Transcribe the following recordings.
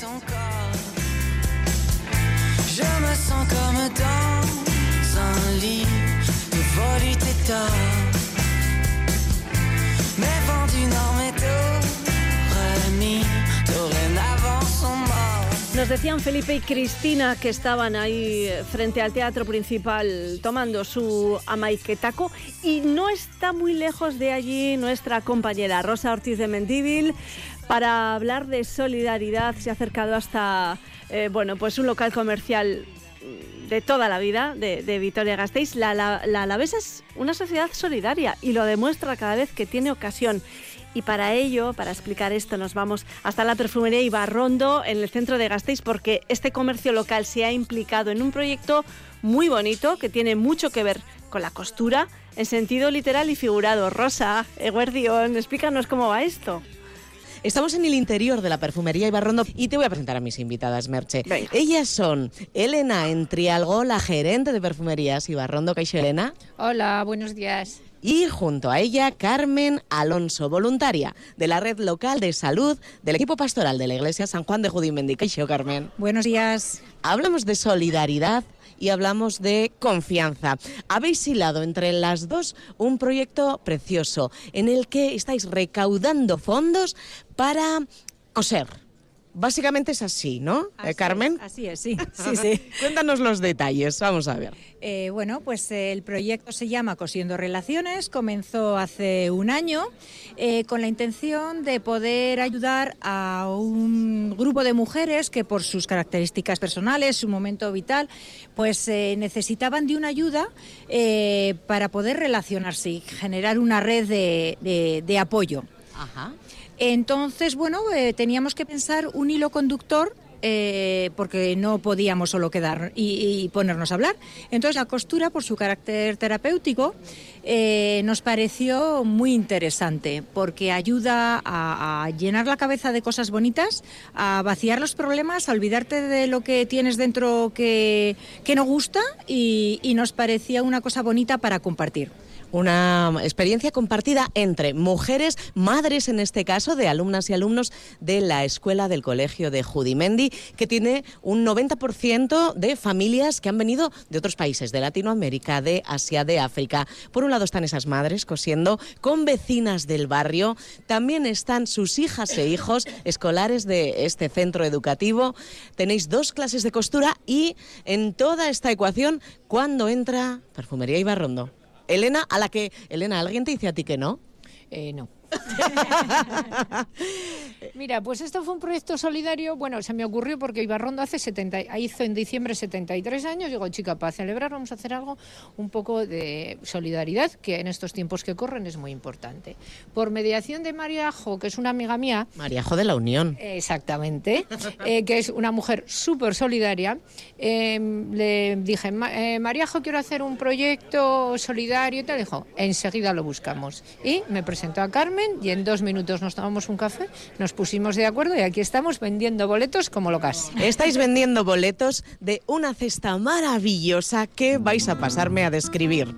ton corps. Decían Felipe y Cristina que estaban ahí frente al teatro principal tomando su amaiquetaco y no está muy lejos de allí nuestra compañera Rosa Ortiz de Mendíbil para hablar de solidaridad. Se ha acercado hasta eh, bueno, pues un local comercial de toda la vida de, de Vitoria-Gasteiz. La, la, la Alavesa es una sociedad solidaria y lo demuestra cada vez que tiene ocasión. Y para ello, para explicar esto, nos vamos hasta la perfumería Ibarrondo en el centro de Gasteiz porque este comercio local se ha implicado en un proyecto muy bonito que tiene mucho que ver con la costura en sentido literal y figurado. Rosa, Eguerdión, explícanos cómo va esto. Estamos en el interior de la perfumería Ibarrondo y te voy a presentar a mis invitadas, Merche. Ellas son Elena Entrialgo, la gerente de perfumerías Ibarrondo. Caixo Elena. Hola, buenos días. Y junto a ella, Carmen Alonso, voluntaria de la red local de salud del equipo pastoral de la Iglesia San Juan de Judimendi. Carmen. Buenos días. Hablamos de solidaridad y hablamos de confianza. Habéis hilado entre las dos un proyecto precioso en el que estáis recaudando fondos para coser. Básicamente es así, ¿no, así Carmen? Así es, sí. sí, sí. Cuéntanos los detalles, vamos a ver. Eh, bueno, pues eh, el proyecto se llama Cosiendo Relaciones, comenzó hace un año eh, con la intención de poder ayudar a un grupo de mujeres que por sus características personales, su momento vital, pues necesitaban de una ayuda para poder relacionarse y generar una red de, de, de apoyo. Ajá. Entonces, bueno, eh, teníamos que pensar un hilo conductor eh, porque no podíamos solo quedar y, y, ponernos a hablar. Entonces la costura, por su carácter terapéutico, eh, nos pareció muy interesante porque ayuda a, llenar la cabeza de cosas bonitas, a vaciar los problemas, a olvidarte de lo que tienes dentro que, no gusta y nos parecía una cosa bonita para compartir una experiencia compartida entre mujeres, madres en este caso, de alumnas y alumnos de la escuela del colegio de Judimendi, que tiene un 90% de familias que han venido de otros países, de Latinoamérica, de Asia, de África. Por un lado están esas madres cosiendo con vecinas del barrio, también están sus hijas e hijos escolares de este centro educativo. Tenéis dos clases de costura y en toda esta ecuación, ¿cuándo entra Perfumería Ibarrondo? Elena, a la que, Elena, ¿alguien te dice a ti que no? Eh, no. Mira, pues esto fue un proyecto solidario, bueno, se me ocurrió porque Ibarrondo hace 70, hizo en diciembre 73 años, digo, chica, para celebrar vamos a hacer algo un poco de solidaridad, que en estos tiempos que corren es muy importante. Por mediación de Mariajo, que es una amiga mía. Mariajo de la Unión. Exactamente, eh, que es una mujer súper solidaria, eh, le dije, eh, Mariajo, quiero hacer un proyecto solidario y tal, dijo, enseguida lo buscamos. Y me presentó a Carmen y en dos minutos nos tomamos un café, nos pusimos de acuerdo y aquí estamos vendiendo boletos como locas. Estáis vendiendo boletos de una cesta maravillosa que vais a pasarme a describir.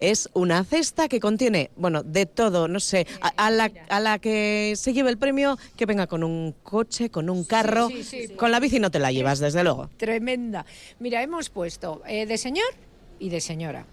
Es una cesta que contiene, bueno, de todo, no sé, a, a, la, a, la, que se lleve el premio, que venga con un coche, con un carro, sí, sí, sí, con la bici no te la llevas, desde luego. Tremenda. Mira, hemos puesto eh, de señor y de señora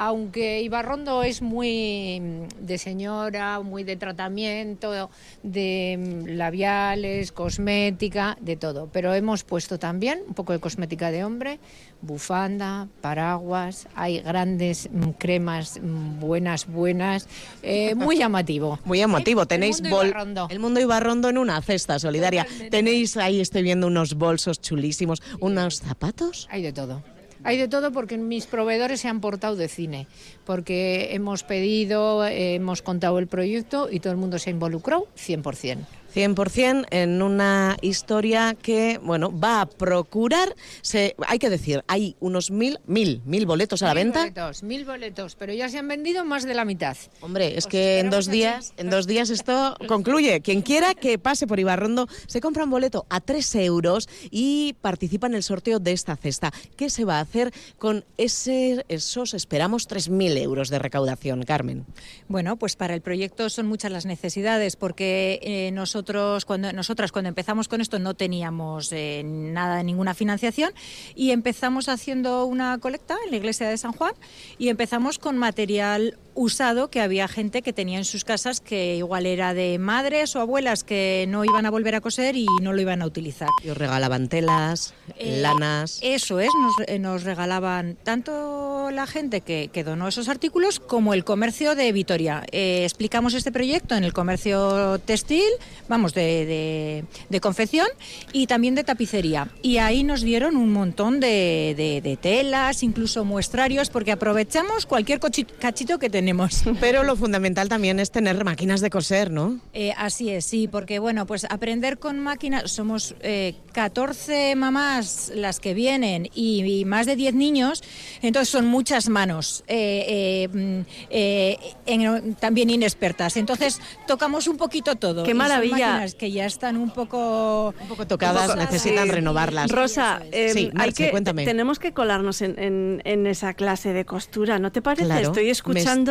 aunque Ibarrondo es muy de señora, muy de tratamiento, de labiales, cosmética, de todo. Pero hemos puesto también un poco de cosmética de hombre, bufanda, paraguas, hay grandes cremas buenas, buenas, eh, muy llamativo. Muy llamativo, tenéis el mundo, Ibarrondo. el mundo Ibarrondo en una cesta solidaria. Totalmente. Tenéis ahí, estoy viendo unos bolsos chulísimos, unos zapatos. Hay de todo. Hay de todo porque mis proveedores se han portado de cine, porque hemos pedido, eh, hemos contado el proyecto y todo el mundo se ha involucrado 100%. 100% en una historia que, bueno, va a procurar, se, hay que decir, hay unos mil, mil, mil boletos a la mil venta. Boletos, mil boletos, pero ya se han vendido más de la mitad. Hombre, es Os que en dos días, en dos días esto concluye. Quien quiera que pase por Ibarrondo se compra un boleto a tres euros y participa en el sorteo de esta cesta. ¿Qué se va a hacer con ese, esos, esperamos, 3.000 euros de recaudación, Carmen? Bueno, pues para el proyecto son muchas las necesidades porque eh, nosotros nosotros, cuando nosotras cuando empezamos con esto no teníamos eh, nada, ninguna financiación y empezamos haciendo una colecta en la iglesia de San Juan y empezamos con material usado que había gente que tenía en sus casas que igual era de madres o abuelas que no iban a volver a coser y no lo iban a utilizar. Y os regalaban telas, Eh, lanas. Eso es, nos, eh, nos regalaban tanto la gente que, que donó esos artículos como el comercio de Vitoria. Eh, explicamos este proyecto en el comercio textil, vamos, de, de- de confección y también de tapicería. Y ahí nos dieron un montón de, telas, incluso muestrarios, porque aprovechamos cualquier cachito que tenemos. Pero lo fundamental también es tener máquinas de coser, ¿no? Eh, así es, sí, porque bueno, pues aprender con máquinas, somos eh, 14 mamás las que vienen y, y más de 10 niños, entonces son muchas manos, eh, eh, mm, eh, en- también inexpertas. Entonces tocamos un poquito todo. ¡Qué y son maravilla! máquinas que ya están un poco... Un poco tocadas, Un poco- necesitan sí. renovarlas. Rosa, eh, Sí, hay que, cuéntame. tenemos que colarnos en, en- en esa clase de costura, ¿no te parece? Claro, estoy me-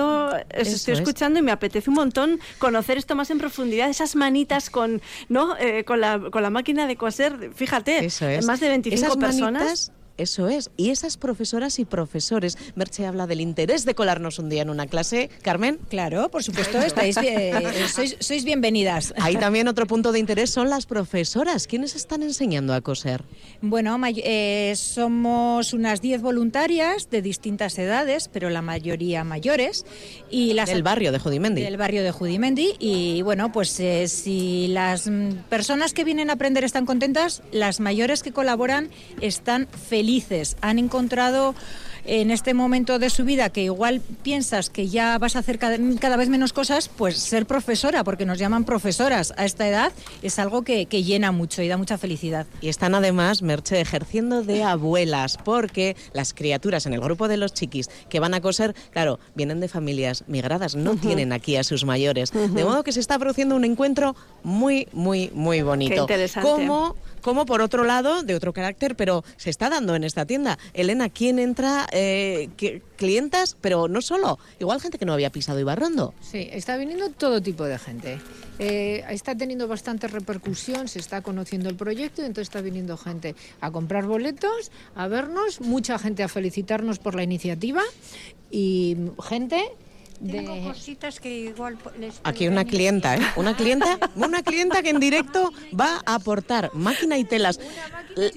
escuchando, os estoy es. escuchando y me apetece un montón conocer esto más en profundidad, esas manitas con, ¿no? Eh, con, la, con la máquina de coser, fíjate, Eso es. más de 25 Esas personas. manitas, eso es. Y esas profesoras y profesores. Merche habla del interés de colarnos un día en una clase. Carmen. Claro, por supuesto, estáis bien- sois, sois bienvenidas. Ahí también otro punto de interés son las profesoras. ¿Quiénes están enseñando a coser? Bueno, eh, somos unas 10 voluntarias de distintas edades, pero la mayoría mayores. Y las Del barrio de Judimendi. del barrio de Judimendi. Y bueno, pues eh, si las mm, personas que vienen a aprender están contentas, las mayores que colaboran están felices. Han encontrado en este momento de su vida que igual piensas que ya vas a hacer cada, cada vez menos cosas, pues ser profesora, porque nos llaman profesoras a esta edad, es algo que, que llena mucho y da mucha felicidad. Y están además, Merche, ejerciendo de abuelas, porque las criaturas en el grupo de los chiquis que van a coser, claro, vienen de familias migradas, no tienen aquí a sus mayores. De modo que se está produciendo un encuentro muy, muy, muy bonito. Qué interesante. Como, como por otro lado, de otro carácter, pero se está dando en esta tienda. Elena, ¿quién entra? Eh, ¿qué- clientas, pero no solo, igual gente que no había pisado Ibarrondo. Sí, está viniendo todo tipo de gente. Eh, está teniendo bastante repercusión, se está conociendo el proyecto, entonces está viniendo gente a comprar boletos, a vernos, mucha gente a felicitarnos por la iniciativa y gente Tengo de... cositas que igual les Aquí una clienta, ¿eh? Una clienta, una clienta que en directo va a aportar máquina y telas.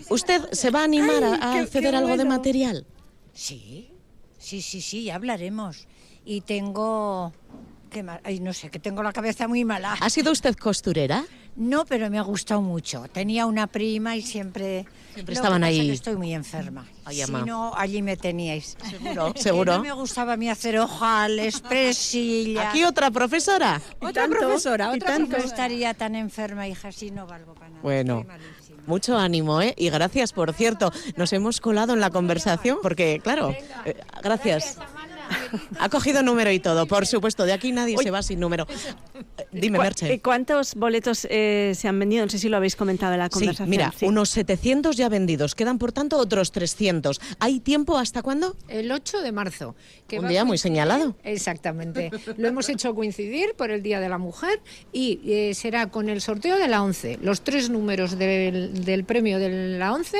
¿Usted se va a animar a, a Ay, qué- ceder qué algo de material? Sí, sí, sí, sí, ya hablaremos. Y tengo... ¿qué más? Ay, no sé, que tengo la cabeza muy mala. ¿Ha sido usted costurera? No, pero me ha gustado mucho. Tenía una prima y siempre... Siempre estaban que pasa ahí. que estoy muy enferma. Ay, si ama. no, allí me teníais. Seguro, seguro. No me gustaba a mí hacer ojales, presillas. Aquí otra profesora. Otra profesora, Y otra tanto profesora. estaría tan enferma, hija, si no valgo para nada. Bueno. Mucho ánimo, ¿eh? Y gracias, por cierto. Nos hemos colado en la conversación porque, claro, eh, gracias. Ha cogido número y todo, por supuesto. De aquí nadie se va sin número. Dime, ¿Cu- Merche. eh, ¿Cuántos boletos eh, se han vendido? No sé si lo habéis comentado en la Sí, conversación. mira, Sí. unos 700 ya vendidos. Quedan, por tanto, otros 300. ¿Hay tiempo hasta cuándo? El 8 de marzo. que Un día muy señalado. Exactamente. Lo hemos hecho coincidir por el Día de la Mujer y eh, será con el sorteo de la 11. Los tres números del, del premio de la 11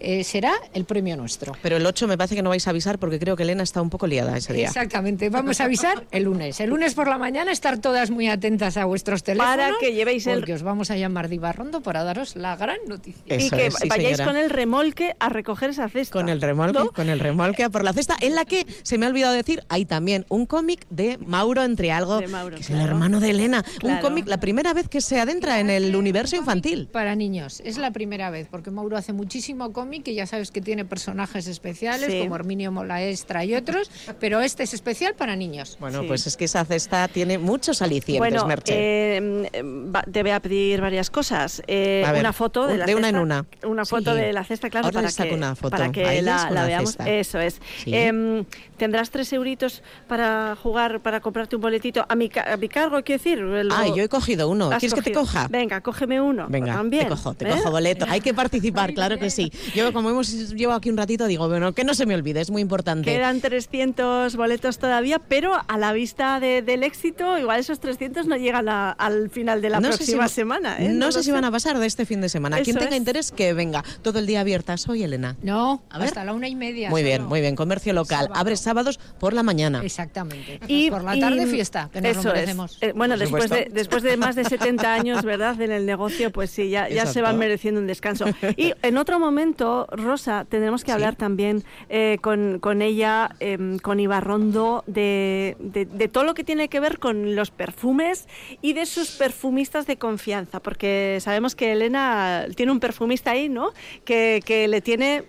eh, será el premio nuestro. Pero el 8 me parece que no vais a avisar porque creo que Elena está un poco liada ese día. Exactamente, vamos a avisar el lunes. El lunes por la mañana estar todas muy atentas a vuestros teléfonos. Para que llevéis el- Porque os vamos a llamar de Ibarrondo para daros la gran noticia. y que es, sí, vayáis señora. con el remolque a recoger esa cesta. Con el remolque, ¿no? con el remolque a por la cesta, en la que se me ha olvidado decir, hay también un cómic de Mauro entre algo, De Mauro, que es claro. el hermano de Elena. Un cómic, la primera vez que se adentra en el universo infantil. Para niños, es la primera vez, porque Mauro hace muchísimo cómic y ya sabes que tiene personajes especiales Sí. como Herminio Molaestra y otros, pero este es especial para niños. Bueno, Sí. pues es que esa cesta tiene muchos alicientes, Bueno, Merche. eh, va- te voy a pedir varias cosas. Eh, ver, una foto de la de una en una. Una foto Sí. de la cesta, claro, Ahora para saco que, una foto para que la, veamos. cesta. Eso es. Sí. Em, Tendrás tres euritos para jugar, para comprarte un boletito a mi, ca- a mi cargo, quiero decir. Ah, yo he cogido uno. ¿Has ¿Quieres que te coja? Venga, cógeme uno. Venga, También. te cojo, te ¿eh? cojo boleto. Hay que participar, claro que sí. Yo, como hemos llevado aquí un ratito, digo, bueno, que no se me olvide, es muy importante. Quedan 300 300 boletos todavía, pero a la vista de- del éxito, igual esos 300 no llegan a- al final de la No sé si próxima semana. ¿eh? No, sé si van a pasar de este fin de semana. Quien tenga es. interés, que venga. Todo el día abierta. Soy Elena. No, A ver. hasta la una y media. Muy bien, muy bien. Comercio local. Sábado. Abre sábados por la mañana. Exactamente. Y por la y- tarde fiesta, que nos eso lo es. Eh, bueno, después de, después de más de 70 años, ¿verdad? En el negocio, pues sí, ya, ya se van mereciendo un descanso. Y en otro momento, Rosa, tendremos que hablar también eh, con, con ella, em, con De, de todo lo que tiene que ver con los perfumes y de sus perfumistas de confianza, porque sabemos que Elena tiene un perfumista ahí, ¿no? Que, que le tiene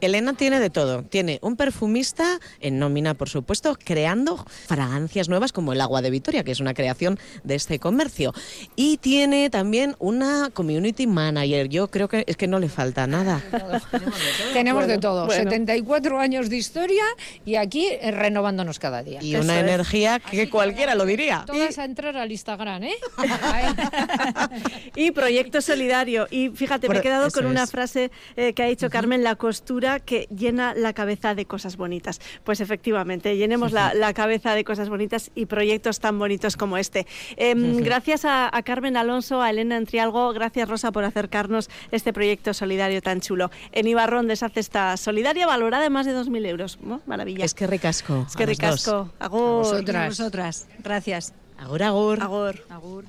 Elena tiene de todo. Tiene un perfumista en nómina, por supuesto, creando fragancias nuevas como el agua de Vitoria, que es una creación de este comercio. Y tiene también una community manager. Yo creo que es que no le falta nada. Tenemos de todo. bueno. 74 años de historia y aquí eh, renovándonos cada día. Y Eso una es. energía que cualquiera lo diría. Todas a entrar al Instagram, ¿eh? Y proyecto solidario. Y fíjate, me he quedado con una frase eh, que ha dicho Carmen, la costura que llena la cabeza de cosas bonitas. Pues efectivamente, llenemos la, la cabeza de cosas bonitas y proyectos tan bonitos como este. Em, Gracias a, a Carmen Alonso, a Elena Entrialgo, gracias Rosa por acercarnos este proyecto solidario tan chulo. En Ibarrón de esa cesta solidaria valorada en más de 2.000 euros. ¿no? Maravilla. Es que ricasco. Es que ricasco. Agur. vosotras. A vosotras. Gracias. Agur, agur. Agur. Agur.